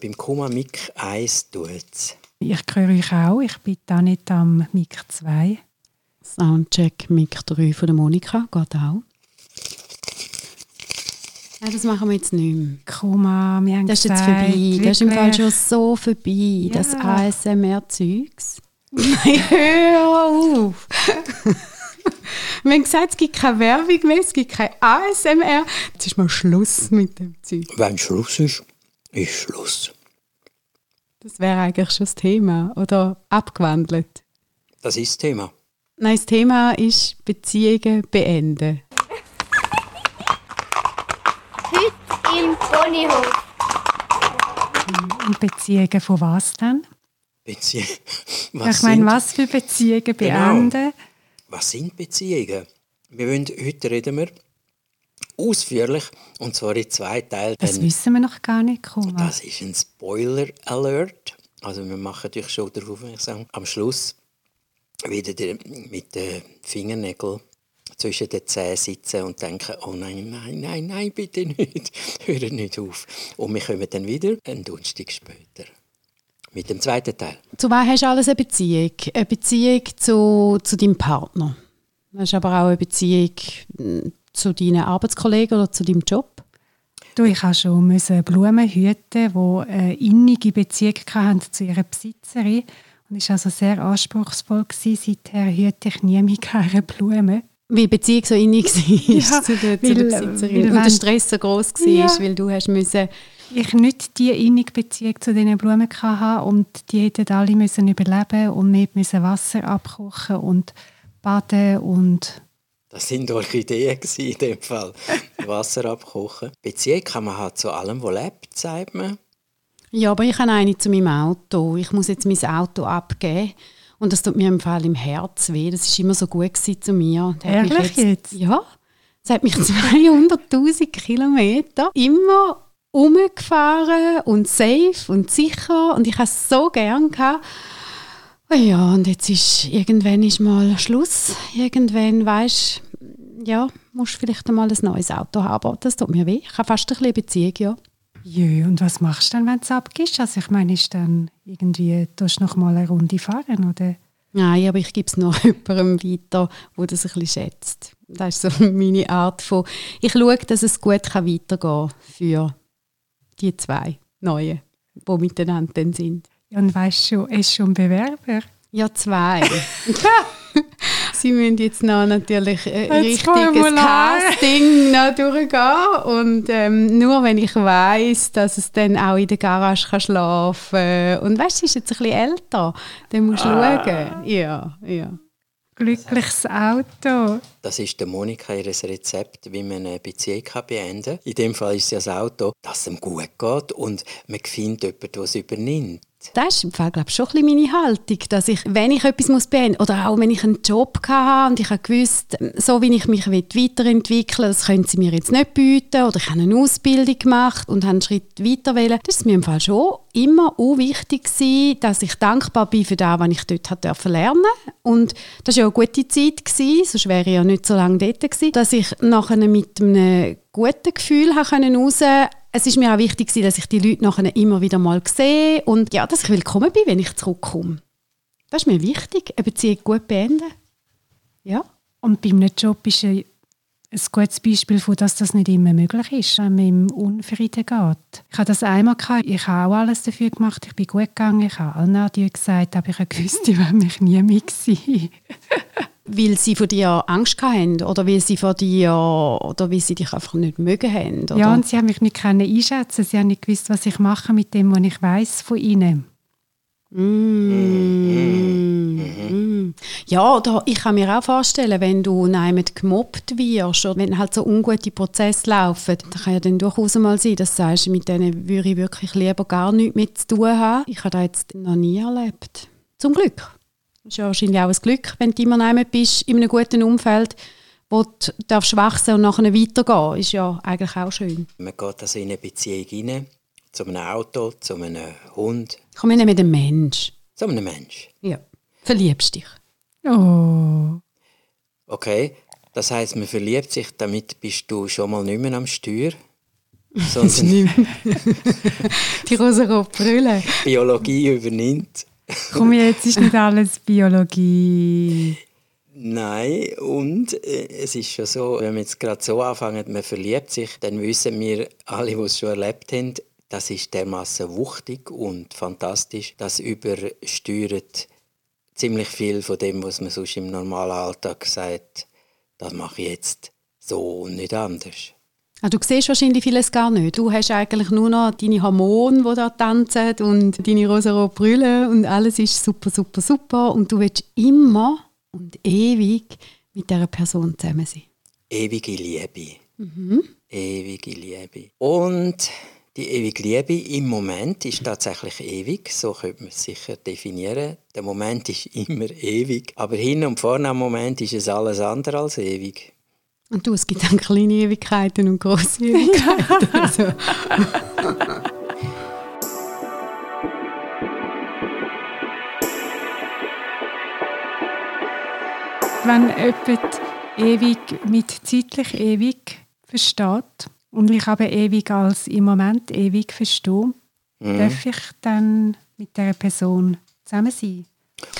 Beim Komma Mic 1 tut's. Ich höre euch auch. Ich bin da nicht am Mic 2. Soundcheck Mic 3 von der Monika geht auch. Nein, das machen wir jetzt nicht mehr. Komma, wir haben Das ist jetzt gesagt, vorbei. Das ist im Fall schon so vorbei. Das Ja. ASMR-Zeugs. Nein, hör auf! Wir haben gesagt, es gibt keine Werbung mehr, es gibt kein ASMR. Jetzt ist mal Schluss mit dem Zeug. Wenn Schluss ist, ist Schluss. Das wäre eigentlich schon das Thema. Oder abgewandelt. Das ist das Thema. Nein, das Thema ist Beziehungen beenden. Heute im Ponyhof. Und Beziehungen von was dann? Bezie ich meine, was für Beziehungen Genau. beenden? was sind Beziehungen? Wir wollen, heute reden wir ausführlich, und zwar in zwei Teilen. Das wissen wir noch gar nicht, Komma. das ist ein Spoiler-Alert. Also wir machen natürlich schon darauf aufmerksam. Am Schluss wieder mit den Fingernägeln zwischen den Zähnen sitzen und denken, oh nein, nein, nein, nein, bitte nicht, hört nicht auf. Und wir kommen dann wieder einen Donnerstag später mit dem zweiten Teil. Zu wem hast du alles eine Beziehung? Eine Beziehung zu, zu deinem Partner. Du hast aber auch eine Beziehung zu deinen Arbeitskollegen oder zu deinem Job. Du, ich habe schon müssen Blumen hüten, die eine innige Beziehung hatten zu ihrer Besitzerin. Und es war also sehr anspruchsvoll. Gewesen. Seither hüte ich nie mehr gerne Blumen. Weil die Beziehung so innig war Ja, zu der, zu weil- der Besitzerin. weil Und der Stress so groß war, Ja. weil du hast müssen... Ich nicht die innige Beziehung zu diesen Blumen hatte und die hätten alle müssen überleben und wir müssen Wasser abkochen und baden und Das sind Orchideen in dem Fall. Wasser abkochen. Beziehung kann man halt zu allem, was lebt, sagt man. Ja, aber ich habe eine zu meinem Auto. Ich muss jetzt mein Auto abgeben. Und das tut mir im Fall im Herz weh. Das war immer so gut gewesen zu mir. Ehrlich jetzt? Ja. Es hat mich 200'000 Kilometer immer umgefahren und safe und sicher. Und ich habe es so gern gehabt. Ja, und jetzt ist irgendwann ist mal Schluss. Irgendwann, weißt ja, musst du vielleicht einmal ein neues Auto haben. Das tut mir weh. Ich habe fast ein bisschen Beziehung, ja. Jö, und was machst du dann, wenn du es abgibst? Also ich meine, ist dann irgendwie, du noch mal eine Runde fahren, oder? Nein, aber ich gebe es nur jemandem weiter, der das ein bisschen schätzt. Das ist so meine Art von... Ich schaue, dass es gut kann weitergehen kann für die zwei Neuen, die miteinander dann sind. Und weißt du, ist schon ein Bewerber? Ja, zwei. Sie müssen jetzt noch natürlich äh, Das richtig Formular. ein Casting noch durchgehen. Und ähm, nur wenn ich weiß, dass es dann auch in der Garage kann schlafen kann. Und weißt du, sie ist jetzt ein bisschen älter. Dann musst du schauen. Ja, ja. Glückliches Auto. Das ist der Monika ihr Rezept, wie man eine Beziehung kann beenden kann. In dem Fall ist es ja das Auto, dass es ihm gut geht und man findet jemanden, der es übernimmt. Das ist im Fall, glaube ich, schon ein bisschen meine Haltung, dass ich, wenn ich etwas muss beenden muss, oder auch wenn ich einen Job hatte und ich gewusst, so wie ich mich weiterentwickeln will, das können sie mir jetzt nicht bieten, oder ich habe eine Ausbildung gemacht und habe einen Schritt weiter wählen, das ist mir im Fall schon immer wichtig gewesen, dass ich dankbar bin für das, was ich dort hat dürfen lernen. Und das war ja eine gute Zeit, gewesen, sonst wäre ich ja nicht so lange dort gewesen, dass ich nachher mit einem guten Gefühl raus es ist mir auch wichtig, dass ich die Leute nachher immer wieder mal sehe und ja, dass ich willkommen bin, wenn ich zurückkomme. Das ist mir wichtig, eine Beziehung gut beenden. Ja. Und bei einem Job ist ein, gutes Beispiel dass das nicht immer möglich ist, wenn man im Unfrieden geht. Ich hatte das einmal, gehabt. ich habe auch alles dafür gemacht, ich bin gut gegangen, ich habe allen Adieu gesagt, aber ich habe gewusst, die wollen mich nie mehr. Weil sie von dir Angst hatten oder weil sie von dir oder weil sie dich einfach nicht mögen haben. Oder? Ja, und sie haben mich nicht können einschätzen. Sie haben nicht gewusst, was ich mache mit dem, was ich weiß von ihnen. Mm. Ja, oder ich kann mir auch vorstellen, wenn du jemand gemobbt wirst oder wenn halt so ungute Prozesse laufen, dann kann ja dann durchaus mal sein, dass du sagst, mit denen würde ich wirklich lieber gar nichts mit zu tun haben. Ich habe das jetzt noch nie erlebt. Zum Glück. Das ist ja wahrscheinlich auch ein Glück, wenn du immer jemand bist in einem guten Umfeld, wo du darfst wachsen und nachher weitergehen. Ist ja eigentlich auch schön. Man geht also in eine Beziehung rein, zu einem Auto, zu einem Hund, Komm, wir nehmen den Mensch. zu einem Mensch. Ja. Verliebst dich. Oh, Okay, das heißt, man verliebt sich, damit bist du schon mal nicht mehr am Steuer. sondern Die Brille. Biologie übernimmt. Komm, jetzt ist nicht alles Biologie. Nein, und äh, es ist schon so, wenn wir jetzt gerade so anfangen, man verliebt sich, dann wissen wir alle, die es schon erlebt haben, das ist dermaßen wuchtig und fantastisch, das übersteuert ziemlich viel von dem, was man sonst im normalen Alltag sagt, das mache ich jetzt so und nicht anders. Ah, du siehst wahrscheinlich vieles gar nicht. Du hast eigentlich nur noch deine Hormone, die da tanzen und deine rosa-rote Brille und alles ist super, super, super und du willst immer und ewig mit dieser Person zusammen sein. Ewige Liebe. Ewige Liebe. Und die ewige Liebe im Moment ist tatsächlich ewig, so könnte man es sicher definieren. Der Moment ist immer ewig, aber hin und vorne am Moment ist es alles andere als ewig. Und du, es gibt dann kleine Ewigkeiten und große Ewigkeiten. also, Wenn jemand ewig mit zeitlich ewig versteht und ich aber ewig als im Moment ewig verstehe, darf ich dann mit dieser Person zusammen sein?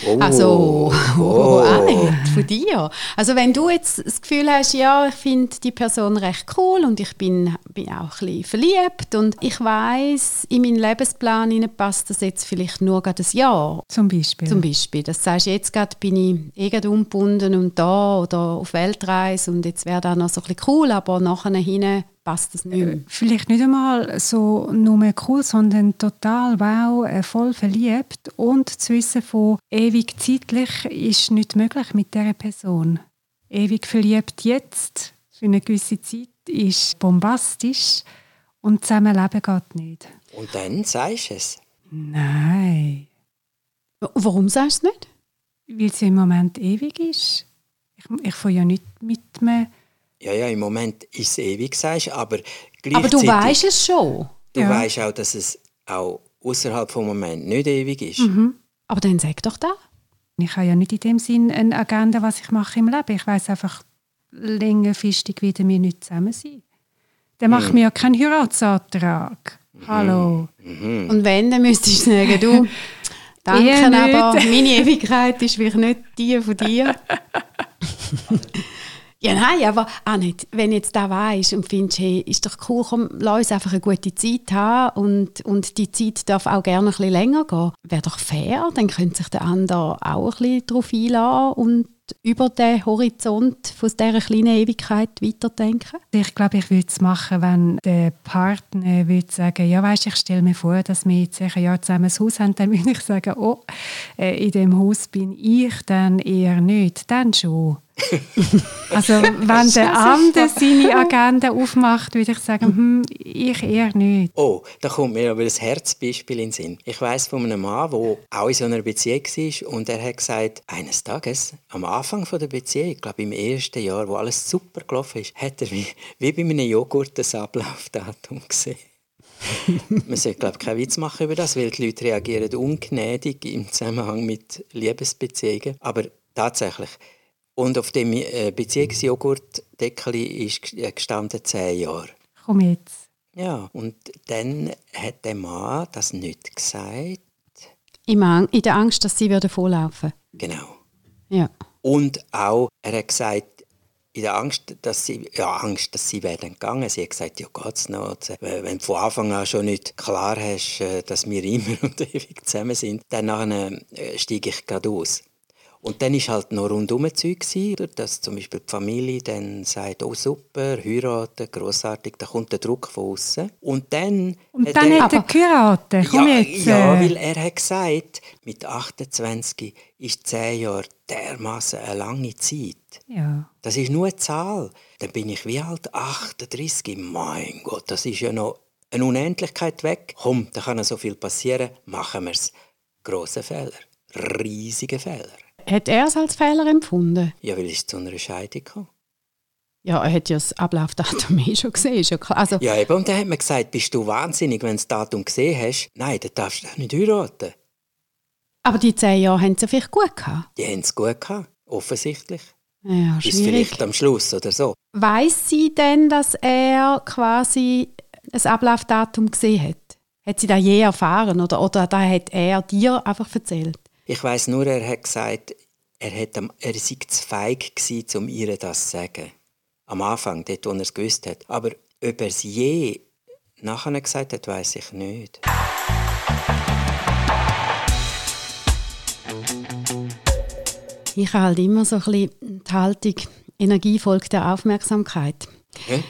Oh. also oh, auch nicht von dir. Also wenn du jetzt das Gefühl hast, ja, ich finde die Person recht cool und ich bin, bin auch ein bisschen verliebt und ich weiß in meinen Lebensplan hinein passt das jetzt vielleicht nur gerade ein Jahr. Zum Beispiel. Zum Beispiel, das sagst du, jetzt gerade bin ich eh gerade ungebunden und da oder auf Weltreise und jetzt wäre das noch so ein bisschen cool, aber nachher hinten passt das nicht mehr. Vielleicht nicht einmal so nur cool, sondern total wow, äh, voll verliebt und zu wissen von ewig zeitlich ist nicht möglich mit dieser Person. Ewig verliebt jetzt für eine gewisse Zeit ist bombastisch und zusammenleben geht nicht. Und dann sagst du es. Nein, Warum sagst du es nicht? weil es im Moment ewig ist. Ich, ich fange ja nicht mit einem Ja, ja, im Moment ist es ewig, sagst du, aber Aber du weißt es schon. Du Ja. weißt auch, dass es auch außerhalb vom Moment nicht ewig ist. Mhm. Aber dann sag doch da. Ich habe ja nicht in dem Sinn eine Agenda, was ich mache im Leben. Ich weiß einfach längerfristig wieder wir nicht zusammen sein. Dann macht mir ja keinen Heiratsantrag. Hallo. Und wenn, dann müsstest du sagen, du, danke, aber meine Ewigkeit ist vielleicht nicht die von dir. ja, nein, aber auch nicht. Wenn jetzt da weisst und findest, hey, ist doch cool, komm, lass uns einfach eine gute Zeit haben und, und die Zeit darf auch gerne ein bisschen länger gehen, wäre doch fair, dann könnte sich der andere auch ein bisschen darauf einlassen und über den Horizont von dieser kleinen Ewigkeit weiterdenken. Ich glaube, ich würde es machen, wenn der Partner würde sagen, ja, weißt, ich stelle mir vor, dass wir jetzt ein Jahr zusammen ein Haus haben, dann würde ich sagen, oh, äh, in dem Haus bin ich dann eher nicht, dann schon. Also wenn der andere seine Agenda aufmacht, würde ich sagen, hm, ich eher nicht. Oh, da kommt mir aber ein Herzbeispiel in den Sinn. Ich weiß von einem Mann, der auch in so einer Beziehung war und er hat gesagt, eines Tages, am Anfang von der Beziehung, ich glaube im ersten Jahr, wo alles super gelaufen ist, hat er wie, wie bei einem Joghurt das Ablaufdatum gesehen. Man sollte, glaube ich, keinen Witz machen über das, weil die Leute reagieren ungnädig im Zusammenhang mit Liebesbeziehungen. Aber tatsächlich. Und auf dem äh, Beziehungsjoghurtdeckel ist g- gestanden 10 Jahre. Komm jetzt. Ja, und dann hat der Mann das nicht gesagt. In der Angst, dass sie würden volllaufen Genau. Ja. Und auch, er hat gesagt, in der Angst, dass sie, ja, Angst, dass sie werden gegangen. Sie hat gesagt, ja geht's noch. Wenn du von Anfang an schon nicht klar hast, äh, dass wir immer und ewig zusammen sind, dann äh, steige ich gerade aus. Und dann war halt noch rundum Zeug, dass zum Beispiel die Familie dann sagt, oh super, heiraten, grossartig, da kommt der Druck von außen. Und dann... Und hat dann er- hat er geheiratet. Komm ja, jetzt. ja, äh. weil er hat gesagt, mit 28 ist 10 Jahre dermaßen eine lange Zeit. ja. Das ist nur eine Zahl. Dann bin ich wie alt? 38. Mein Gott, das ist ja noch eine Unendlichkeit weg. Komm, da kann ja so viel passieren. Machen wir es. Grosse Fehler. Riesige Fehler. Hat er es als Fehler empfunden? Ja, weil es zu einer Scheidung kam. Ja, er hat ja das Ablaufdatum eh schon gesehen, ist ja klar. Also, Ja, eben, und dann hat man gesagt, bist du wahnsinnig, wenn du das Datum gesehen hast? Nein, dann darfst du doch nicht heiraten. Aber die zehn Jahre haben sie vielleicht gut gehabt. Die haben es gut gehabt, offensichtlich. Ja, schwierig. vielleicht am Schluss oder so. Weiß sie denn, dass er quasi ein Ablaufdatum gesehen hat? Hat sie das je erfahren oder, oder da hat er dir einfach erzählt? Ich weiß nur, er hat gesagt, er, hat am, er sei zu feig gewesen, um ihr das zu sagen. Am Anfang, dort, wo er es gewusst hat. Aber ob er es je nachher gesagt hat, weiß ich nicht. Ich habe halt immer so ein bisschen die Haltung, Energie folgt der Aufmerksamkeit. Hä?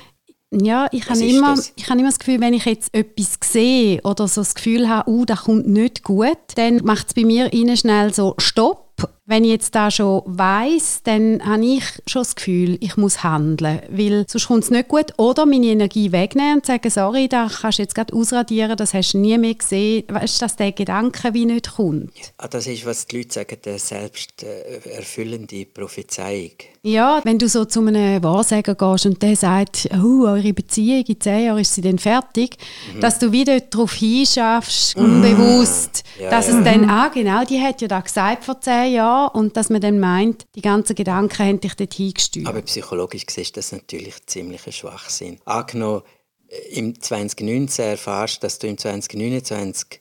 Ja, ich Was habe, immer, das? ich habe immer das Gefühl, wenn ich jetzt etwas sehe oder so das Gefühl habe, uh, das kommt nicht gut, dann macht es bei mir innen schnell so Stopp. Wenn ich jetzt da schon weiß, dann habe ich schon das Gefühl, ich muss handeln, weil sonst kommt es nicht gut. Oder meine Energie wegnehmen und sagen, sorry, da kannst du jetzt gerade ausradieren, das hast du nie mehr gesehen. Weißt du, dass der Gedanke wie nicht kommt? Ah, das ist, was die Leute sagen, eine selbsterfüllende Prophezeiung. Ja, wenn du so zu einem Wahrsager gehst und der sagt, oh, eure Beziehung in zehn Jahren ist sie dann fertig, dass du wieder darauf hinschaffst, unbewusst, Ja, dass ja. es dann, ah genau, die hat ja da gesagt vor zehn Jahren und dass man dann meint, die ganzen Gedanken haben dich dort hingesteuert. Aber psychologisch gesehen ist das natürlich ziemlich ein Schwachsinn. Angenommen, äh, im 2019 erfährst, dass du im 2029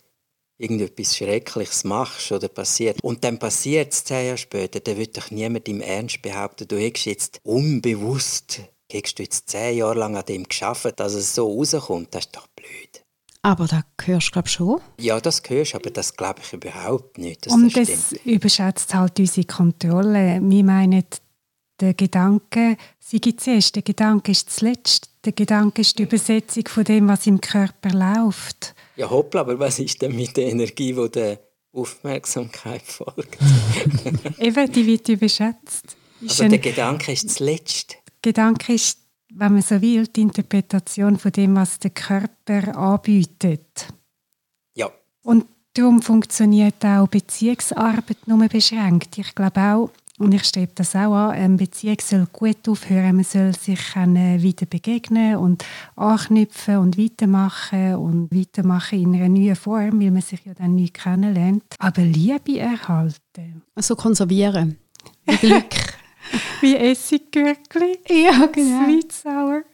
irgendetwas Schreckliches machst oder passiert und dann passiert es zehn Jahre später, dann wird doch niemand im Ernst behaupten, du hättest jetzt unbewusst, hättest du jetzt zehn Jahre lang an dem geschafft, dass es so rauskommt. Das ist doch blöd. Aber da hörst du, glaube ich, schon. Ja, das hörst du, aber das glaube ich überhaupt nicht, dass Und das das überschätzt halt unsere Kontrolle. Wir meinen, der Gedanke sei zuerst, der Gedanke ist zuletzt. Der Gedanke ist die Übersetzung von dem, was im Körper läuft. Ja, hoppla, aber was ist denn mit der Energie, die der Aufmerksamkeit folgt? Eben, die wird überschätzt. Ist Also der Gedanke ist zuletzt. Gedanke ist, wenn man so will, die Interpretation von dem, was der Körper anbietet. Ja, Und darum funktioniert auch Beziehungsarbeit nur beschränkt. Ich glaube auch, und ich strebe das auch an, eine Beziehung soll gut aufhören. Man soll sich wieder begegnen und anknüpfen und weitermachen und weitermachen in einer neuen Form, weil man sich ja dann neu kennenlernt. Aber Liebe erhalten. So konservieren. Glück. Wie Essiggürkli. ja, genau. Sweet Sour.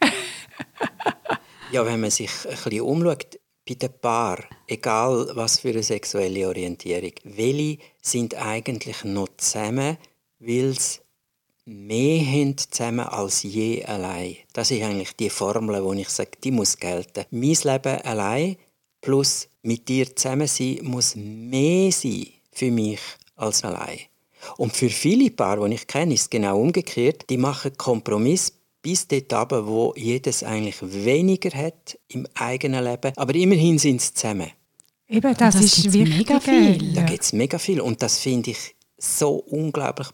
Ja, wenn man sich ein bisschen umschaut, bei den Paar, egal was für eine sexuelle Orientierung, welche sind eigentlich noch zusammen, weil sie mehr haben zusammen als je allein. Das ist eigentlich die Formel, wo ich sage, die muss gelten. Mein Leben allein plus mit dir zusammen sein muss mehr sein für mich als allein. Und für viele Paare, die ich kenne, ist es genau umgekehrt. Die machen Kompromiss bis dort runter, wo jedes eigentlich weniger hat im eigenen Leben. Aber immerhin sind sie zusammen. Eben, das, das ist wichtig. mega viel. Da Ja. gibt es mega viel. Und das finde ich so unglaublich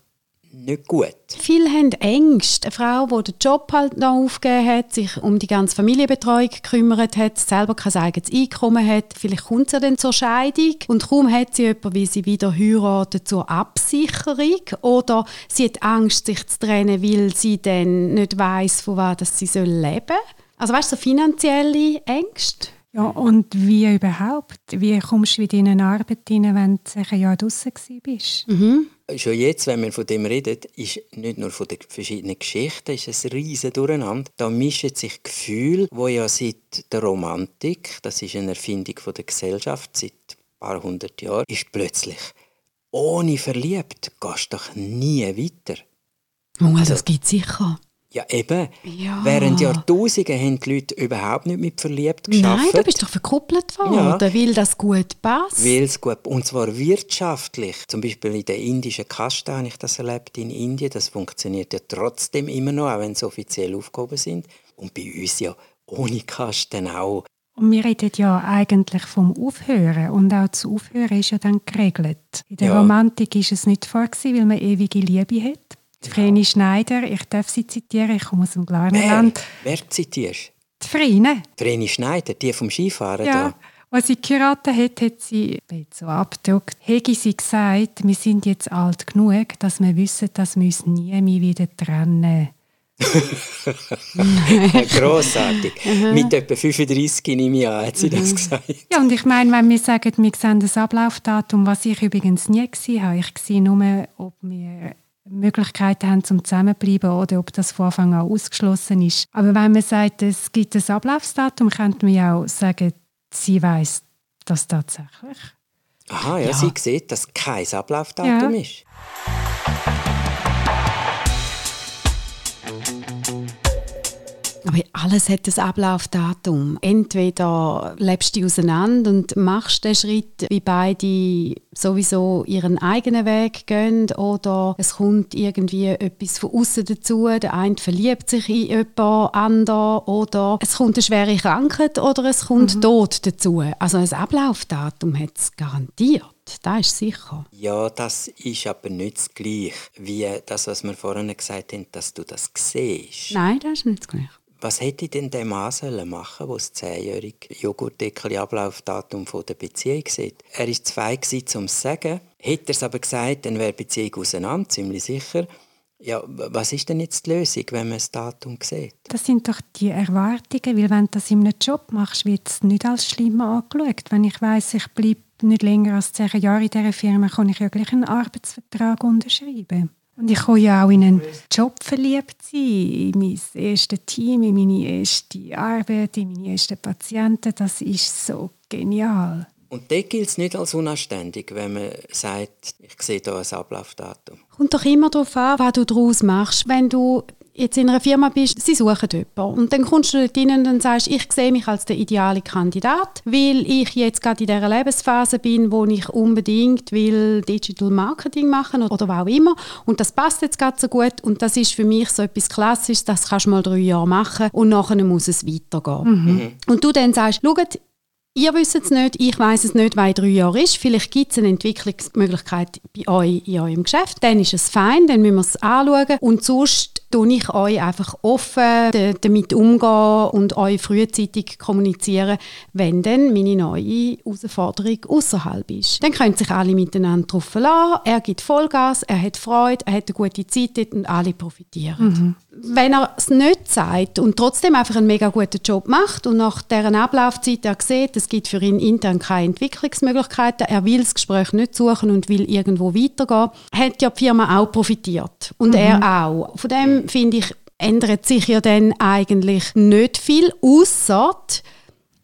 nicht gut. Viele haben Ängste. Eine Frau, die den Job halt noch aufgegeben hat, sich um die ganze Familienbetreuung gekümmert hat, selber kein eigenes Einkommen hat, vielleicht kommt sie dann zur Scheidung und kaum hat sie jemanden, wie sie wieder heiratet, zur Absicherung oder sie hat Angst, sich zu trennen, weil sie dann nicht weiß, von was sie leben soll. Also weißt du, so finanzielle Ängste. Ja, und wie überhaupt? Wie kommst du wieder in eine Arbeit rein, wenn du ein Jahr draußen bist? Schon jetzt, wenn wir von dem reden, ist nicht nur von den verschiedenen Geschichten, ist es ein riesen Durcheinander. Da mischen sich Gefühle, wo ja seit der Romantik, das ist eine Erfindung von der Gesellschaft seit ein paar hundert Jahren, ist plötzlich ohne verliebt gehst du doch nie weiter. Oh, das gibt sicher. Ja, eben. Ja. Während Jahrtausende haben die Leute überhaupt nicht mit verliebt geschafft. Nein, du bist doch verkuppelt worden, Ja. weil das gut passt. Weil es gut, und zwar wirtschaftlich. Zum Beispiel in der indischen Kaste habe ich das erlebt in Indien. Das funktioniert ja trotzdem immer noch, auch wenn sie offiziell aufgehoben sind. Und bei uns ja ohne Kasten auch. Und wir reden ja eigentlich vom Aufhören. Und auch das Aufhören ist ja dann geregelt. In der Ja. Romantik ist es nicht vor, weil man ewige Liebe hat. Die Vreni Schneider, ich darf sie zitieren, ich komme aus dem Wer, Glarnerland. wer zitierst Die Vreni, Vreni Schneider, die vom Skifahren ja. da. Als sie geheiratet hat, hat sie, so abgedruckt, hätte sie gesagt, wir sind jetzt alt genug, dass wir wissen, dass wir uns nie mehr wieder trennen. Grossartig. Mit etwa 35 nehme ich an, hat sie das gesagt. Ja, und ich meine, wenn wir sagen, wir sehen das Ablaufdatum, was ich übrigens nie gesehen habe, ich sehe nur, ob wir Möglichkeiten haben zum Zusammenbleiben oder ob das von Anfang an ausgeschlossen ist. Aber wenn man sagt, es gibt ein Ablaufsdatum, könnte man ja auch sagen, sie weiß das tatsächlich. Aha, ja, Ja. sie sieht, dass kein Ablaufdatum Ja. ist. Aber alles hat ein Ablaufdatum. Entweder lebst du dich auseinander und machst den Schritt, wie beide sowieso ihren eigenen Weg gehen, oder es kommt irgendwie etwas von außen dazu. Der eine verliebt sich in jemand anderen, oder es kommt eine schwere Krankheit, oder es kommt Tod dazu. Also ein Ablaufdatum hat es garantiert. Das ist sicher. Ja, das ist aber nicht das Gleiche wie das, was wir vorhin gesagt haben, dass du das siehst. Nein, das ist nicht das Gleiche. Was hätte denn der Mann sollen machen, der das zehnjährige Joghurtdeckel Ablaufdatum der Beziehung sieht? Er war zu gewesen, um es zu sagen. Hätte er es aber gesagt, dann wäre die Beziehung auseinander, ziemlich sicher. Ja, was ist denn jetzt die Lösung, wenn man das Datum sieht? Das sind doch die Erwartungen, weil wenn du das in einem Job machst, wird es nicht als schlimm angeschaut. Wenn ich weiß, ich bleibe nicht länger als zehn Jahre in dieser Firma, kann ich ja gleich einen Arbeitsvertrag unterschreiben. Und ich kann ja auch in einen Job verliebt sein, in mein erstes Team, in meine erste Arbeit, in meine ersten Patienten. Das ist so genial. Und dort gilt es nicht als unanständig, wenn man sagt, ich sehe hier ein Ablaufdatum. Kommt doch immer darauf an, was du daraus machst. Wenn du jetzt in einer Firma bist, sie suchen jemanden. Und dann kommst du dort rein und dann sagst, ich sehe mich als der ideale Kandidat, weil ich jetzt gerade in dieser Lebensphase bin, wo ich unbedingt will Digital Marketing machen oder was auch immer. Und das passt jetzt gerade so gut. Und das ist für mich so etwas Klassisches, das kannst du mal drei Jahre machen und nachher muss es weitergehen. Und du dann sagst, schaut, Ihr wisst es nicht, ich weiß es nicht, weil drei Jahren ist. Vielleicht gibt es eine Entwicklungsmöglichkeit bei euch in eurem Geschäft. Dann ist es fein, dann müssen wir es anschauen. Und sonst tue ich euch einfach offen damit umgehen und euch frühzeitig kommunizieren, wenn dann meine neue Herausforderung außerhalb ist. Dann können sich alle miteinander drauf verlassen. Er gibt Vollgas, er hat Freude, er hat eine gute Zeit dort und alle profitieren. Wenn er es nicht sagt und trotzdem einfach einen mega guten Job macht und nach deren Ablaufzeit er sieht, es gibt für ihn intern keine Entwicklungsmöglichkeiten, er will das Gespräch nicht suchen und will irgendwo weitergehen, hat ja die Firma auch profitiert und er auch. Von dem finde ich, ändert sich ja dann eigentlich nicht viel, außer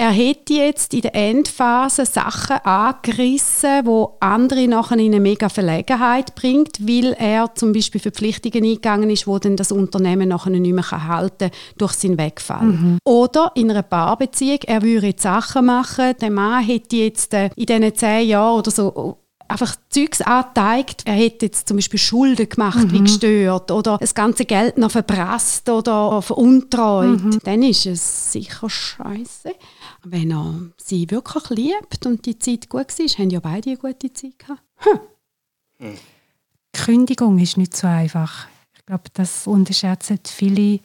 er hätte jetzt in der Endphase Sachen angerissen, wo andere nachher in eine mega Verlegenheit bringt, weil er zum Beispiel Verpflichtungen eingegangen ist, wo dann das Unternehmen nachher nicht mehr halten kann durch seinen Wegfall. Oder in einer Paarbeziehung, er würde jetzt Sachen machen, der Mann hätte jetzt äh, in diesen zehn Jahren oder so einfach Zeugs angezeigt. Er hätte jetzt zum Beispiel Schulden gemacht, wie gestört, oder das ganze Geld noch verprasst oder veruntreut. Dann ist es sicher scheiße. Wenn er sie wirklich liebt und die Zeit gut war, haben ja beide eine gute Zeit gehabt. Die Kündigung ist nicht so einfach. Ich glaube, das unterschätzen viele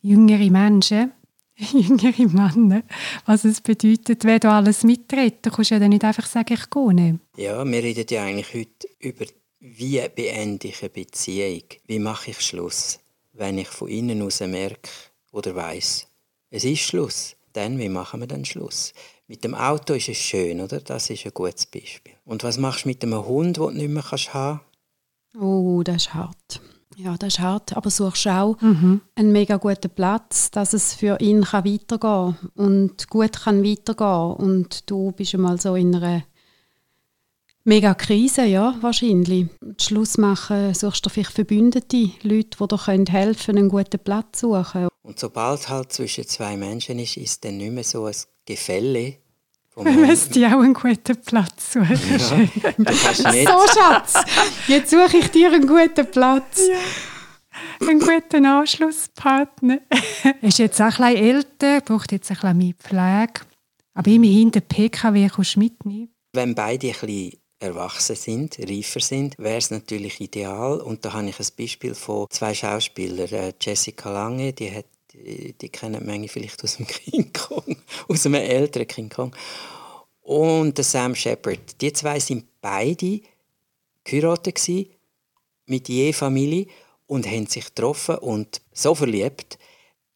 jüngere Menschen, jüngere Männer, was es bedeutet, wenn du alles mitredet. Du kannst ja dann nicht einfach sagen, ich gehe nicht. Ja, wir reden ja eigentlich heute über, wie beende ich eine Beziehung? Wie mache ich Schluss? Wenn ich von innen aus merke oder weiß, es ist Schluss, dann wie machen wir dann Schluss? Mit dem Auto ist es schön, oder? Das ist ein gutes Beispiel. Und was machst du mit einem Hund, den du nicht mehr kannst haben Oh, das ist hart. Ja, das ist hart, aber suchst auch einen mega guten Platz, dass es für ihn kann weitergehen kann und gut kann weitergehen Und du bist einmal so in einer mega Krise, ja, wahrscheinlich. Schluss machen, suchst du vielleicht Verbündete, Leute, die dir können helfen einen guten Platz zu suchen. Und sobald halt zwischen zwei Menschen ist, ist dann nicht mehr so ein Gefälle. Hund. müsste ja auch einen guten Platz suchen. Nicht So, Schatz, jetzt suche ich dir einen guten Platz. einen guten Anschlusspartner. Er ist jetzt auch ein bisschen älter, braucht jetzt ein bisschen mehr Pflege. Aber immerhin, der PKW kannst du mitnehmen. Wenn beide ein bisschen erwachsen sind, reifer sind, wäre es natürlich ideal. Und da habe ich ein Beispiel von zwei Schauspielern. Äh, Jessica Lange, die, hat, die, die kennen manche vielleicht aus dem King Kong, aus einem älteren King Kong. Und der Sam Shepard. Die zwei sind beide geheiratet mit je Familie und haben sich getroffen und so verliebt,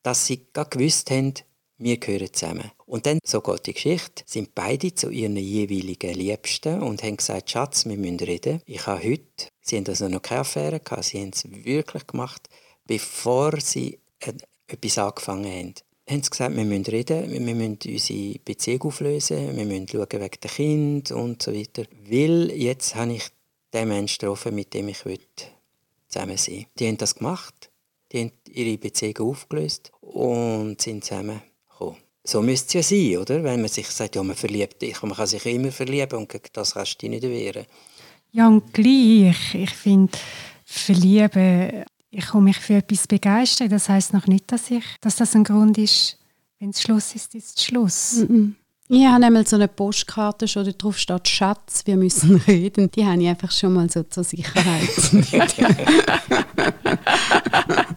dass sie gar gewusst haben, wir gehören zusammen. Und dann, so geht die Geschichte, sind beide zu ihren jeweiligen Liebsten und haben gesagt, Schatz, wir müssen reden. Ich habe heute Sie haben also noch keine Affäre gehabt. Sie haben es wirklich gemacht, bevor sie äh, etwas angefangen haben. Haben sie gesagt, wir müssen reden, wir müssen unsere Beziehung auflösen, wir müssen schauen wegen der Kind und so weiter. Weil jetzt habe ich den Menschen getroffen, mit dem ich zusammen sein will. Die haben das gemacht. Die haben ihre Beziehung aufgelöst und sind zusammengekommen. So müsste es ja sein, oder? Wenn man sich sagt, ja, man verliebt dich. Man kann sich immer verlieben und gegen das kannst du dich nicht wehren. Ja, und gleich. Ich finde, verlieben, ich komme mich für etwas begeistern. Das heißt noch nicht, dass, ich, dass das ein Grund ist, wenn es Schluss ist, ist es Schluss. Mm -mm. Ich habe nämlich so eine Postkarte, schon da drauf steht «Schatz, wir müssen reden». Die habe ich einfach schon mal so zur Sicherheit.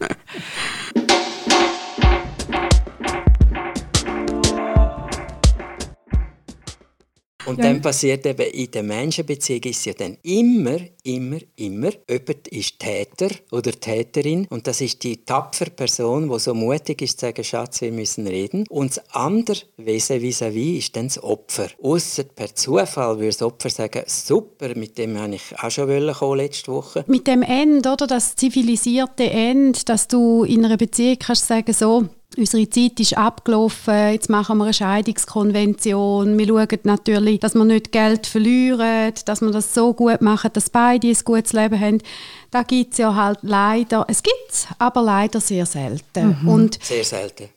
Und ja. dann passiert eben in der Menschenbeziehung ist ja dann immer, immer, immer, jemand ist Täter oder Täterin und das ist die tapfere Person, die so mutig ist zu sagen, Schatz, wir müssen reden. Und das andere Wesen vis-à-vis ist dann das Opfer. Ausser per Zufall würde das Opfer sagen, super, mit dem habe ich auch schon kommen letzte Woche. Mit dem Ende, oder das zivilisierte Ende, dass du in einer Beziehung kannst sagen, so, unsere Zeit ist abgelaufen, jetzt machen wir eine Scheidungskonvention. Wir schauen natürlich, dass wir nicht Geld verlieren, dass wir das so gut machen, dass beide ein gutes Leben haben. Da gibt es ja halt leider, es gibt es, aber leider sehr selten. Mhm. Und sehr selten.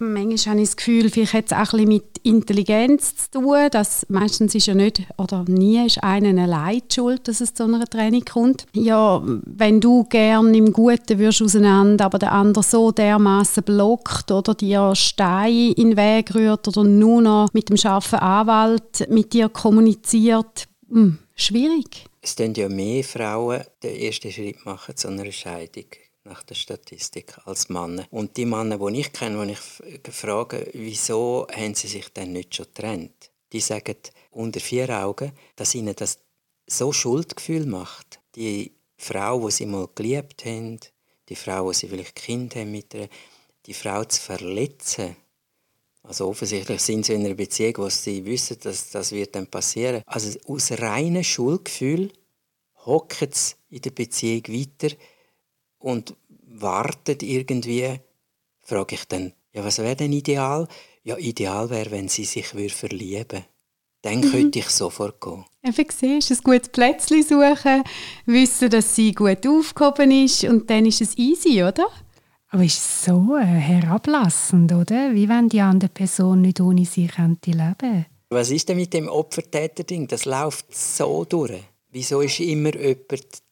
Manchmal habe ich das Gefühl, vielleicht hat es auch ein mit Intelligenz zu tun. Dass meistens ist ja nicht oder nie ist einen allein die schuld, dass es zu einer Trennung kommt. Ja, wenn du gerne im Guten wirst auseinander, aber der andere so dermaßen blockt oder dir Steine in den Weg rührt oder nur noch mit dem scharfen Anwalt mit dir kommuniziert, hm, schwierig. Es tun ja mehr Frauen den ersten Schritt machen zu einer Scheidung nach der Statistik als Männer. Und die Männer, die ich kenne, die ich frage, wieso haben sie sich denn nicht schon getrennt? Die sagen unter vier Augen, dass ihnen das so Schuldgefühl macht. Die Frau, die sie mal geliebt haben, die Frau, die sie vielleicht Kind haben mit ihr, die Frau zu verletzen. Also offensichtlich sind sie in einer Beziehung, wo sie wissen, dass das wird dann passieren. Also aus reinem Schuldgefühl hocken sie in der Beziehung weiter und wartet irgendwie, frage ich dann, ja, was wäre denn ideal? Ja, ideal wäre, wenn sie sich verlieben würde. Dann mhm. könnte ich sofort gehen. Einfach siehst, ein gutes Plätzchen suchen, wissen, dass sie gut aufgehoben ist und dann ist es easy, oder? Aber ist es so äh, herablassend, oder? Wie wenn die andere Person nicht ohne sie könnte leben Was ist denn mit dem Opfertäter-Ding? Das läuft so durch. Wieso ist immer jemand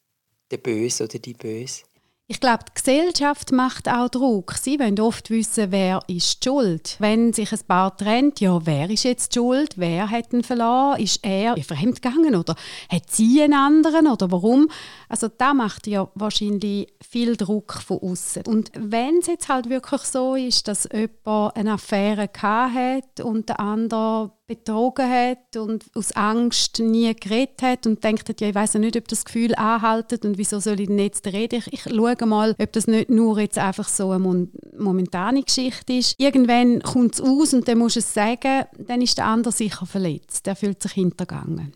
der Böse oder die Böse? Ich glaube, die Gesellschaft macht auch Druck. Sie wollen oft wissen, wer ist die schuld. Wenn sich ein Paar trennt, ja, wer ist jetzt die schuld? Wer hat ihn verloren? Ist er fremdgegangen oder hat sie einen anderen oder warum? Also da macht ja wahrscheinlich viel Druck von außen. Und wenn es jetzt halt wirklich so ist, dass jemand eine Affäre hat und der andere betrogen hat und aus Angst nie geredet hat und denkt, ja, ich weiß ja nicht, ob das Gefühl anhaltet und wieso soll ich denn jetzt reden? Ich, ich schaue mal, ob das nicht nur jetzt einfach so eine momentane Geschichte ist. Irgendwann kommt es aus und dann muss es sagen, dann ist der andere sicher verletzt. Der fühlt sich hintergangen.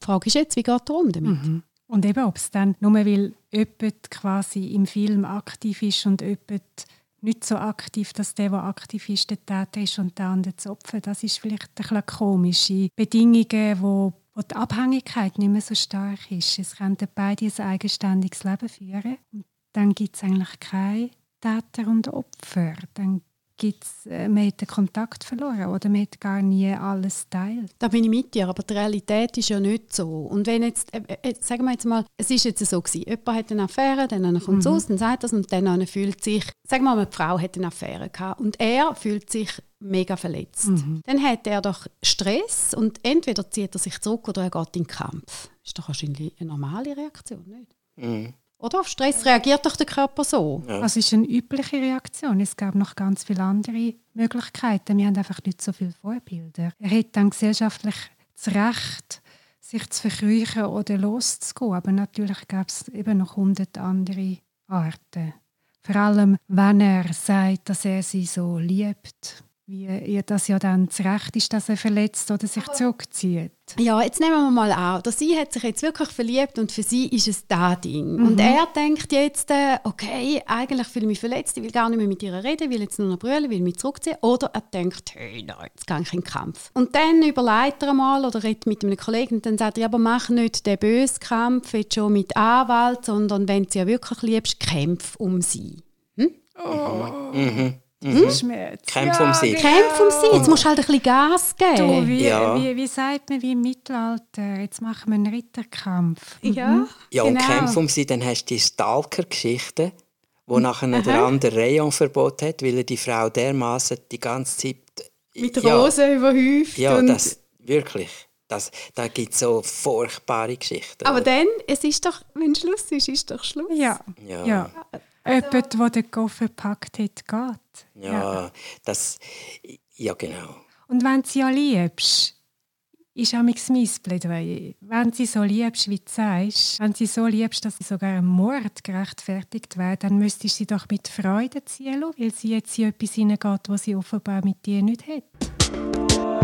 Die Frage ist jetzt, wie geht um damit? Mhm. Und eben, ob es dann nur weil jemand quasi im Film aktiv ist und jemand nicht so aktiv, dass der, der aktiv ist, der Täter ist und der andere das Opfer. Das ist vielleicht ein bisschen komische Bedingungen, wo, wo die Abhängigkeit nicht mehr so stark ist. Es könnten beide ein eigenständiges Leben führen. Und dann gibt es eigentlich keine Täter und Opfer. Dann gibt's, äh, man hat den Kontakt verloren oder man hat gar nie alles teilt. Da bin ich mit dir, aber die Realität ist ja nicht so. Und wenn jetzt, äh, äh, sagen wir jetzt mal, es ist jetzt so gewesen, jemand hat eine Affäre, dann kommt es mhm. aus, dann sagt das und dann fühlt sich, sagen wir mal, eine Frau hat eine Affäre gehabt und er fühlt sich mega verletzt. Mhm. Dann hat er doch Stress und entweder zieht er sich zurück oder er geht in den Kampf. Ist doch wahrscheinlich eine normale Reaktion, nicht? Mhm. Oder auf Stress reagiert doch der Körper so. Ja. Das ist eine übliche Reaktion. Es gab noch ganz viele andere Möglichkeiten. Wir haben einfach nicht so viele Vorbilder. Er hat dann gesellschaftlich das Recht, sich zu verkrüchen oder loszugehen. Aber natürlich gab es eben noch hundert andere Arten. Vor allem, wenn er sagt, dass er sie so liebt, wie ihr das ja dann das Recht ist, dass er verletzt oder sich zurückzieht. Ja, jetzt nehmen wir mal an, dass sie hat sich jetzt wirklich verliebt und für sie ist es da Ding. Und er denkt jetzt, äh, okay, eigentlich fühle ich mich verletzt, ich will gar nicht mehr mit ihr reden, will jetzt nur noch brüllen, will mich zurückziehen. Oder er denkt, hey, nein, jetzt gehe ich in den Kampf. Und dann überlegt er mal oder redet mit einem Kollegen und dann sagt er, aber mach nicht den bösen Kampf jetzt schon mit Anwalt, sondern wenn du sie ja wirklich liebst, kämpf um sie. Schmerz. Kämpf um sie. Kämpf um sie, jetzt musst du halt ein bisschen Gas geben. Du, wie, Ja. wie, wie sagt man wie im Mittelalter? Jetzt machen wir einen Ritterkampf. Ja, Ja, und genau. Kämpf um sie, dann hast du die Stalker-Geschichte, wo nachher der andere Rayon-Verbot hat, weil er die Frau dermaßen die ganze Zeit... Mit ja, Rosen überhäuft. Ja, und das, wirklich. Das, da gibt es so furchtbare Geschichten. Aber dann, es ist doch, wenn Schluss ist, ist doch Schluss. Ja. Ja. ja. Jemand, der den Koffer gepackt hat, geht. ja, das... Ja, genau. Und wenn du sie ja liebst, ist auch mein Plädoyer. Wenn sie so liebst, wie du sagst, wenn sie so liebst, dass sie sogar einem Mord gerechtfertigt wäre, dann müsstest du sie doch mit Freude ziehen lassen, weil sie jetzt in etwas hineingeht, was sie offenbar mit dir nicht hat.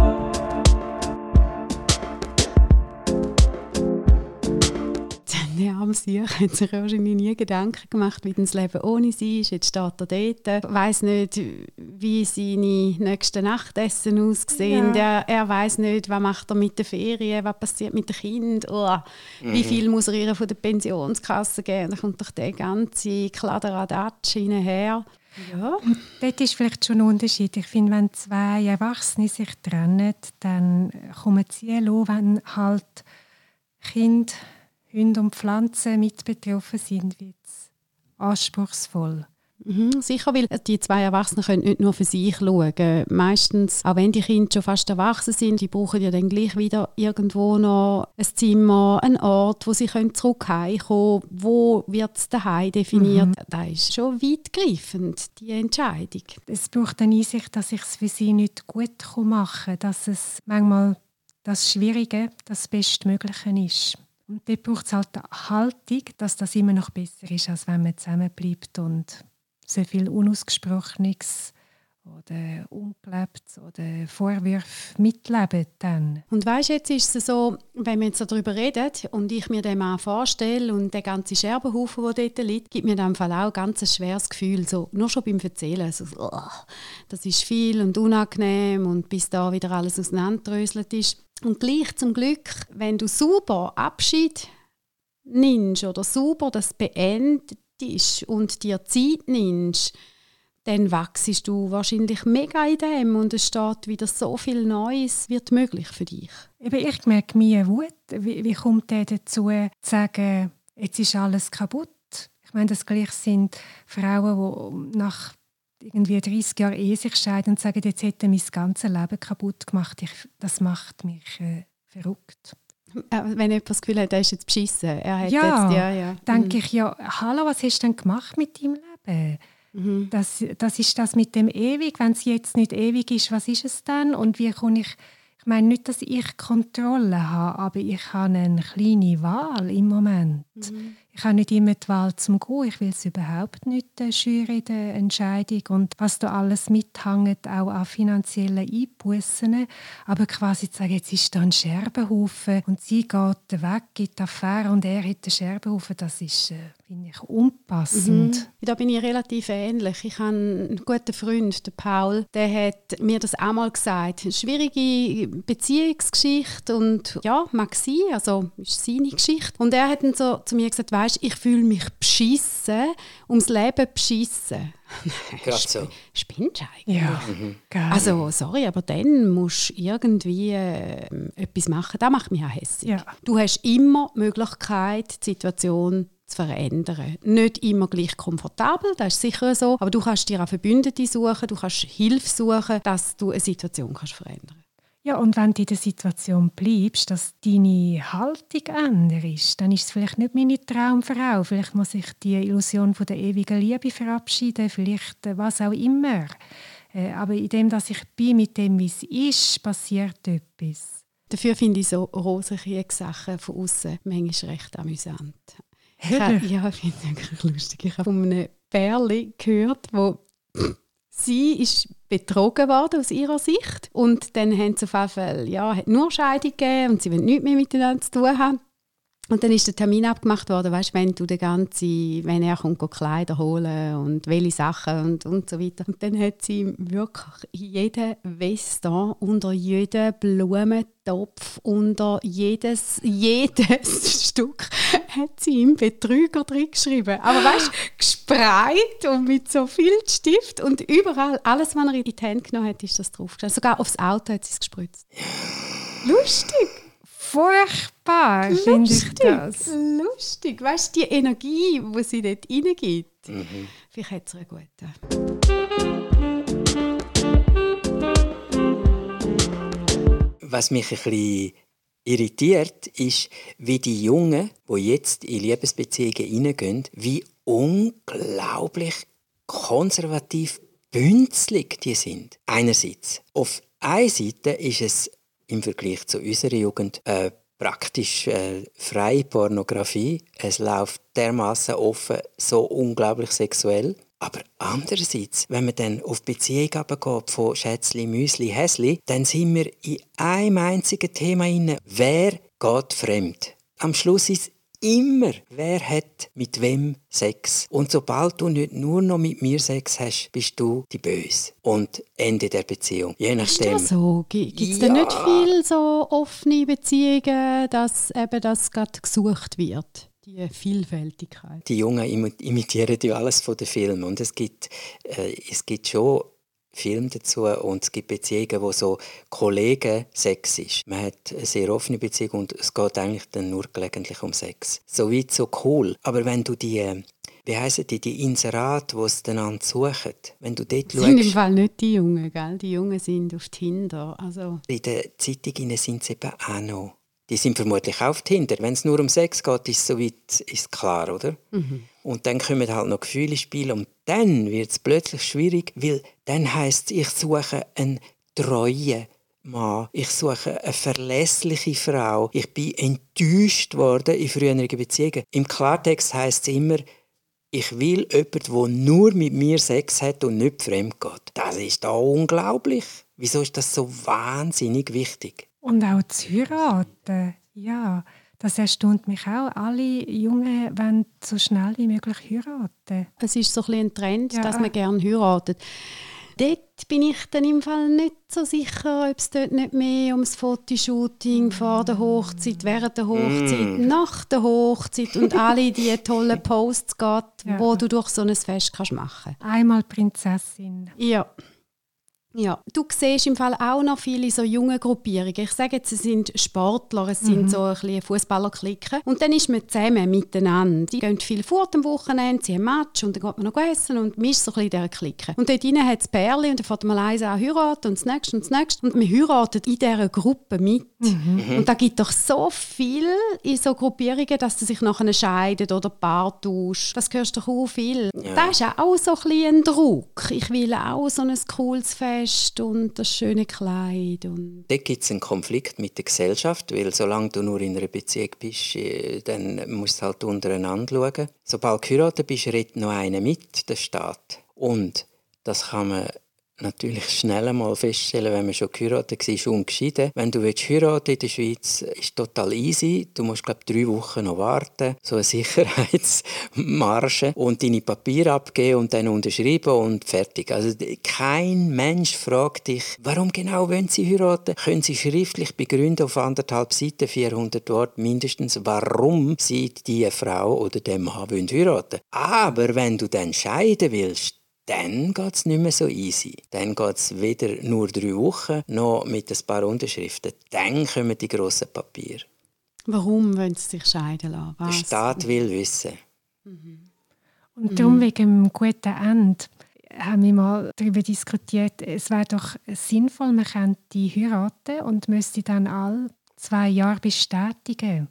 Der arme Sieg hat sich wahrscheinlich nie Gedanken gemacht, wie das Leben ohne sie ist. Jetzt steht er dort, weiß nicht, wie seine nächsten Nachtessen aussehen. Ja. Er, er weiß nicht, was macht er mit den Ferien, was passiert mit dem Kind. Oh, Wie viel muss er ihr von der Pensionskasse geben? Da kommt doch der ganze Kladderadatsch hinterher. Ja. Dort ist vielleicht schon ein Unterschied. Ich finde, wenn zwei Erwachsene sich trennen, dann kommen sie lassen, wenn halt Kinder, Hunde und Pflanzen mit betroffen sind, wird es anspruchsvoll. Mhm, sicher, weil die zwei Erwachsenen können nicht nur für sich schauen. Meistens, auch wenn die Kinder schon fast erwachsen sind, die brauchen ja dann gleich wieder irgendwo noch ein Zimmer, einen Ort, wo sie können zurück. Wo wird es daheim definiert? Das ist schon weitgreifend, die Entscheidung. Es braucht eine Einsicht, dass ich es für sie nicht gut machen kann, dass es manchmal das Schwierige das Bestmögliche ist. Und dort braucht es halt eine Haltung, dass das immer noch besser ist, als wenn man zusammenbleibt und so viel Unausgesprochenes oder Ungelebtes oder Vorwürfe mitleben dann. Und weißt, jetzt ist es so, wenn wir jetzt darüber reden und ich mir den Mann vorstelle und der ganze Scherbenhaufen, der dort liegt, gibt mir dem Fall auch ganz ein schweres Gefühl, so, nur schon beim Erzählen. So, oh, das ist viel und unangenehm und bis da wieder alles auseinanderdröselt ist. Und gleich zum Glück, wenn du super Abschied nimmst oder super das beendest und dir Zeit nimmst, dann wachst du wahrscheinlich mega in dem und es steht wieder so viel Neues wird möglich für dich. Ich merke meine Wut. Wie, wie kommt der dazu, zu sagen, jetzt ist alles kaputt? Ich meine, das gleich sind Frauen, die nach irgendwie 30 Jahren Ehe sich scheiden und sagen, jetzt hätte er mein ganzes Leben kaputt gemacht. Ich, das macht mich äh, verrückt. Äh, Wenn jemand das Gefühl hat, er ist jetzt beschissen. Er hat Ja, jetzt, ja, ja. denke ich, ja, hallo, was hast du denn gemacht mit deinem Leben? Das, das ist das mit dem ewig. Wenn es jetzt nicht ewig ist, was ist es dann? Und wie kann ich, ich meine nicht, dass ich Kontrolle habe, aber ich habe eine kleine Wahl im Moment. Ich habe nicht immer die Wahl zum Gehen. Ich will es überhaupt nicht äh, schüren der Entscheidung. Und was da alles mithängt, auch an finanziellen Einbußen. Aber quasi zu sagen, jetzt ist da ein Scherbenhaufen und sie geht weg, gibt Affäre und er hat den Scherbenhaufen, das ist, äh, finde ich, unpassend. Da bin ich relativ ähnlich. Ich habe einen guten Freund, den Paul, der hat mir das auch mal gesagt. Eine schwierige Beziehungsgeschichte und ja, mag sein, also ist seine Geschichte. Und er hat dann so zu mir gesagt, weißt, ich fühle mich beschissen, ums Leben beschissen. Gerade so. Spinnst eigentlich? Ja, geil. Also, sorry, aber dann musst du irgendwie äh, etwas machen. Das macht mich auch hässlich. Ja. Du hast immer die Möglichkeit, die Situation zu verändern. Nicht immer gleich komfortabel, das ist sicher so, aber du kannst dir auch Verbündete suchen, du kannst Hilfe suchen, dass du eine Situation kannst verändern Ja, und wenn du in der Situation bleibst, dass deine Haltung änderst, dann ist es vielleicht nicht meine Traumfrau. Vielleicht muss ich die Illusion von der ewigen Liebe verabschieden, vielleicht äh, was auch immer. Äh, Aber in dem, dass ich bin mit dem, wie es ist, passiert etwas. Dafür finde ich so Rosenkrieg-Sachen von außen manchmal recht amüsant. Ich habe, ja, ich finde es wirklich lustig. Ich habe von einem Bärli gehört, wo sie ist betrogen worden aus ihrer Sicht und dann haben sie auf jeden Fall, ja, hat nur Scheidung gegeben und sie wollen nichts mehr miteinander zu tun haben. Und dann ist der Termin abgemacht worden, weißt, wenn du den ganzen, wenn er kommt, Kleider holen und welche Sachen und, und so weiter. Und dann hat sie wirklich jeden Weston, unter jeden Blumentopf, unter jedes, jedes Stück hat sie ihm Betrüger drin geschrieben. Aber weißt, gespreit und mit so viel Stift und überall, alles, was er in die Hände genommen hat, ist das draufgestanden. Sogar aufs Auto hat sie es gespritzt. Lustig furchtbar, finde ich das. Lustig. Weißt du, die Energie, die sie dort reingibt, mhm. vielleicht hat sie eine gute. Was mich ein bisschen irritiert, ist, wie die Jungen, die jetzt in Liebesbeziehungen hineingehen, wie unglaublich konservativ bünzlig die sind. Einerseits. Auf einer Seite ist es im Vergleich zu unserer Jugend äh, praktisch äh, freie Pornografie. Es läuft dermaßen offen, so unglaublich sexuell. Aber andererseits, wenn man dann auf die Beziehung geht von Schätzli, Müsli, Häsli, dann sind wir in einem einzigen Thema inne. Wer geht fremd? Am Schluss ist immer, wer hat mit wem Sex. Und sobald du nicht nur noch mit mir Sex hast, bist du die Böse. Und Ende der Beziehung. Je nachdem. Ist das so? Gibt es ja. denn nicht viel so offene Beziehungen, dass eben das gerade gesucht wird? die Vielfältigkeit. Die Jungen imitieren ja alles von den Filmen und es gibt, äh, es gibt schon Film dazu und es gibt Beziehungen, wo so Kollegen Sex ist. Man hat eine sehr offene Beziehung und es geht eigentlich dann nur gelegentlich um Sex. So weit, so cool. Aber wenn du die wie heissen die, die Inserate, die es dann suchen. Wenn du dort schaust, sind im Fall nicht die Jungen, gell? Die Jungen sind auf Tinder. Also. In den Zeitungen sind sie eben auch noch. Die sind vermutlich auch auf Tinder. Wenn es nur um Sex geht, ist es soweit ist klar, oder? Mhm. Und dann kommen halt noch Gefühle spielen und dann wird es plötzlich schwierig, weil dann heißt ich suche einen treuen Mann, ich suche eine verlässliche Frau. Ich bin enttäuscht worden in früheren Beziehungen. Im Klartext heißt es immer, ich will jemanden, der nur mit mir Sex hat und nicht fremd geht. Das ist da unglaublich. Wieso ist das so wahnsinnig wichtig? Und auch zu heiraten, ja. Das erstaunt mich auch. Alle Jungen wollen so schnell wie möglich heiraten. Es ist so ein, ein Trend, ja. dass man gerne heiratet. Dort bin ich dann im Fall nicht so sicher, ob es dort nicht mehr ums Fotoshooting vor der Hochzeit, während der Hochzeit, mm. nach der Hochzeit und alle die tollen Posts geht, ja. wo du durch so ein Fest kannst machen kannst. Einmal Prinzessin. Ja. Ja, du siehst im Fall auch noch viele so junge Gruppierungen. Ich sage jetzt, es sind Sportler, es sind mhm. so ein Fußballerklicken. Und dann ist man zusammen miteinander. Die gehen viel fort am Wochenende, sie haben Match und dann geht man noch essen und man ist so ein bisschen in dieser Clique. Und dort drinnen hat es Pärchen und dann fährt man eins an heiraten und das nächste und das nächste. Und man heiratet in dieser Gruppe mit. Mhm. Und da gibt doch so viel in so Gruppierungen, dass sie sich nachher scheiden oder Paar tauscht. Das hörst du doch auch viel. Ja. Das ist auch so ein, bisschen ein Druck. Ich will auch so ein cooles Fest Fest und das schöne Kleid. Und da gibt es einen Konflikt mit der Gesellschaft, weil solange du nur in einer Beziehung bist, äh, dann musst du halt untereinander schauen. Sobald du geheiratet bist, redet noch einer mit, der Staat. Und das kann man natürlich schnell einmal feststellen, wenn man schon geheiratet war und geschieden. Wenn du willst heiraten in der Schweiz, ist total easy. Du musst glaube drei Wochen noch warten, so eine Sicherheitsmarge und deine Papiere abgeben und dann unterschreiben und fertig. Also kein Mensch fragt dich, warum genau wollen Sie heiraten? Können Sie schriftlich begründen auf anderthalb Seiten, 400 Worte mindestens, warum Sie diese Frau oder den Mann wollen heiraten? Aber wenn du dann scheiden willst, dann geht es nicht mehr so easy. Dann geht es weder nur drei Wochen noch mit ein paar Unterschriften. Dann kommen die grossen Papiere. Warum wollen sie sich scheiden lassen? Was? Der Staat will wissen. Mhm. Und darum mhm. wegen dem guten Ende haben wir mal darüber diskutiert, es wäre doch sinnvoll, man könnte heiraten und müsste dann alle zwei Jahre bestätigen.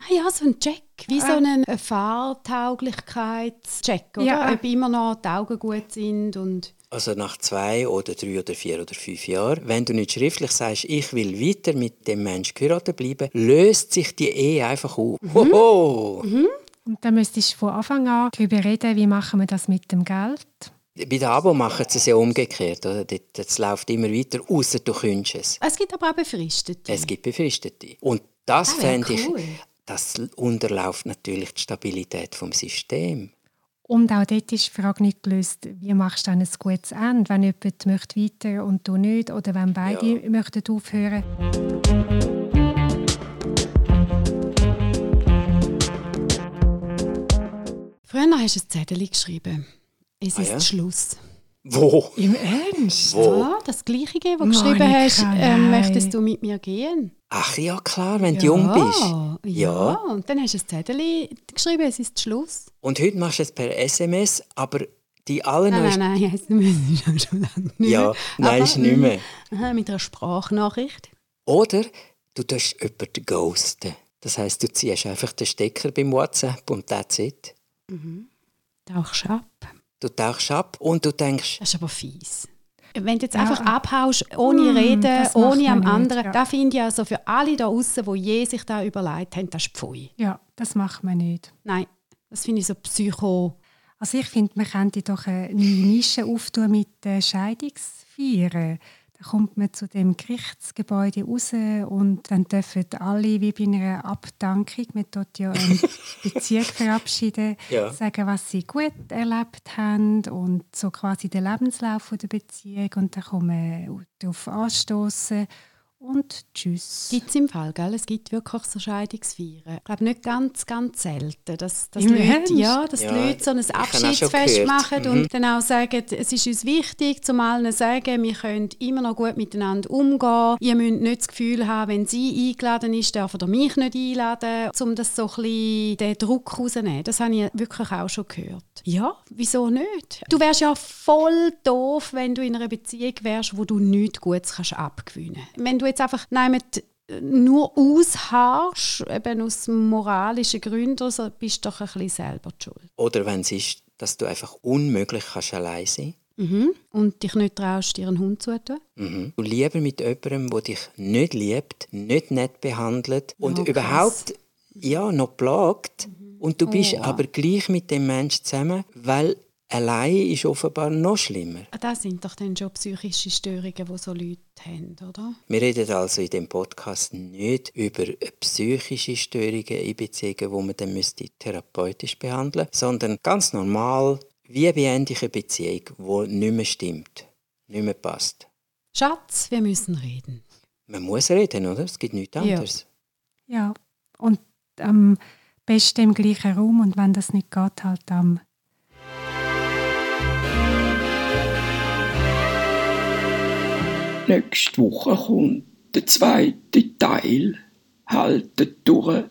Ah ja, so ein Check, wie so ah. ein Fahrtauglichkeitscheck, oder? Ja. Ob immer noch die Augen gut sind und... Also nach zwei oder drei oder vier oder fünf Jahren, wenn du nicht schriftlich sagst, ich will weiter mit dem Menschen geheiratet bleiben, löst sich die Ehe einfach auf. Mhm. Hoho! Mhm. Und dann müsstest du von Anfang an darüber reden, wie machen wir das mit dem Geld. Bei der Abo machen sie es ja umgekehrt. Oder? Das läuft immer weiter, außer du könntest es. Es gibt aber auch Befristete. Es gibt Befristete. Und das Ah, fände cool. ich, das unterläuft natürlich die Stabilität vom System. Und auch dort ist die Frage nicht gelöst, wie machst du dann ein gutes Ende, wenn jemand möchte weiter und du nicht, oder wenn beide Ja. möchten aufhören. Früher hast du ein Zettel geschrieben. Es Ah, ist ja? Schluss. Wo? Im Ernst? Wo? Ja, das Gleiche, das du Monika, geschrieben hast. Ähm, nein. möchtest du mit mir gehen? Ach ja, klar, wenn du jung bist. Ja, Ja. und dann hast du ein Zettel geschrieben, es ist Schluss. Und heute machst du es per SMS, aber die Nein, allerneuesten... nein, nein, jetzt müssen wir schon lange nicht Ja, mehr. nein, Aber, ist nicht mehr. Aha, mit einer Sprachnachricht. Oder du tust jemanden ghosten. Das heisst, du ziehst einfach den Stecker beim WhatsApp und that's it. Tauchst ab. Du tauchst ab und du denkst, Das ist aber fies. Wenn du jetzt Ja. einfach abhaust, ohne Mm, Reden, das ohne am man nicht, anderen, ja. da finde ich also für alle da außen, die je sich da überlegt haben, das ist Pfui. Ja, das macht man nicht. Nein, das finde ich so psycho. Also ich finde, man könnte doch eine neue Nische auftun mit äh, Scheidungsfeiern. Kommt man zu dem Gerichtsgebäude raus und dann dürfen alle wie bei einer Abdankung, man dort ja einen Bezirk verabschieden, Ja. sagen, was sie gut erlebt haben und so quasi den Lebenslauf der Beziehung und dann kann man darauf anstoßen und tschüss. Gibt es im Fall, gell? Es gibt wirklich so Scheidungsfeiern. Ich glaube nicht ganz, ganz selten, dass, dass, Leute, ja, dass Ja, die Leute so ein Abschiedsfest machen Mhm. und dann auch sagen, es ist uns wichtig, zum allen sagen, wir können immer noch gut miteinander umgehen. Ihr müsst nicht das Gefühl haben, wenn sie eingeladen ist, darf er mich nicht einladen, um das so ein bisschen den Druck rauszunehmen. Das habe ich wirklich auch schon gehört. Ja, wieso nicht? Du wärst ja voll doof, wenn du in einer Beziehung wärst, wo du nichts Gutes kannst abgewinnen kannst. Wenn du jetzt einfach nein, nur ausharrst, eben aus moralischen Gründen, oder so, bist du doch ein bisschen selber die schuld. oder wenn es ist, dass du einfach unmöglich kannst allein sein Mhm. Und dich nicht traust, dir einen Hund zuzutun? mhm. Du lieber mit jemandem, der dich nicht liebt, nicht nett behandelt und Oh, überhaupt ja, noch plagt. Und du bist Oh. aber gleich mit dem Menschen zusammen, weil allein ist offenbar noch schlimmer. Ah, Das sind doch dann schon psychische Störungen, die so Leute haben, oder? Wir reden also in dem Podcast nicht über psychische Störungen in Beziehungen, wo man dann müsste therapeutisch behandeln sondern ganz normal, wie beende ich eine Beziehung, die nicht mehr stimmt, nicht mehr passt. Schatz, wir müssen reden. Man muss reden, oder? Es gibt nichts Ja. anderes. Ja, und am besten im gleichen Raum und wenn das nicht geht, halt am Nächste Woche kommt der zweite Teil. Haltet durch,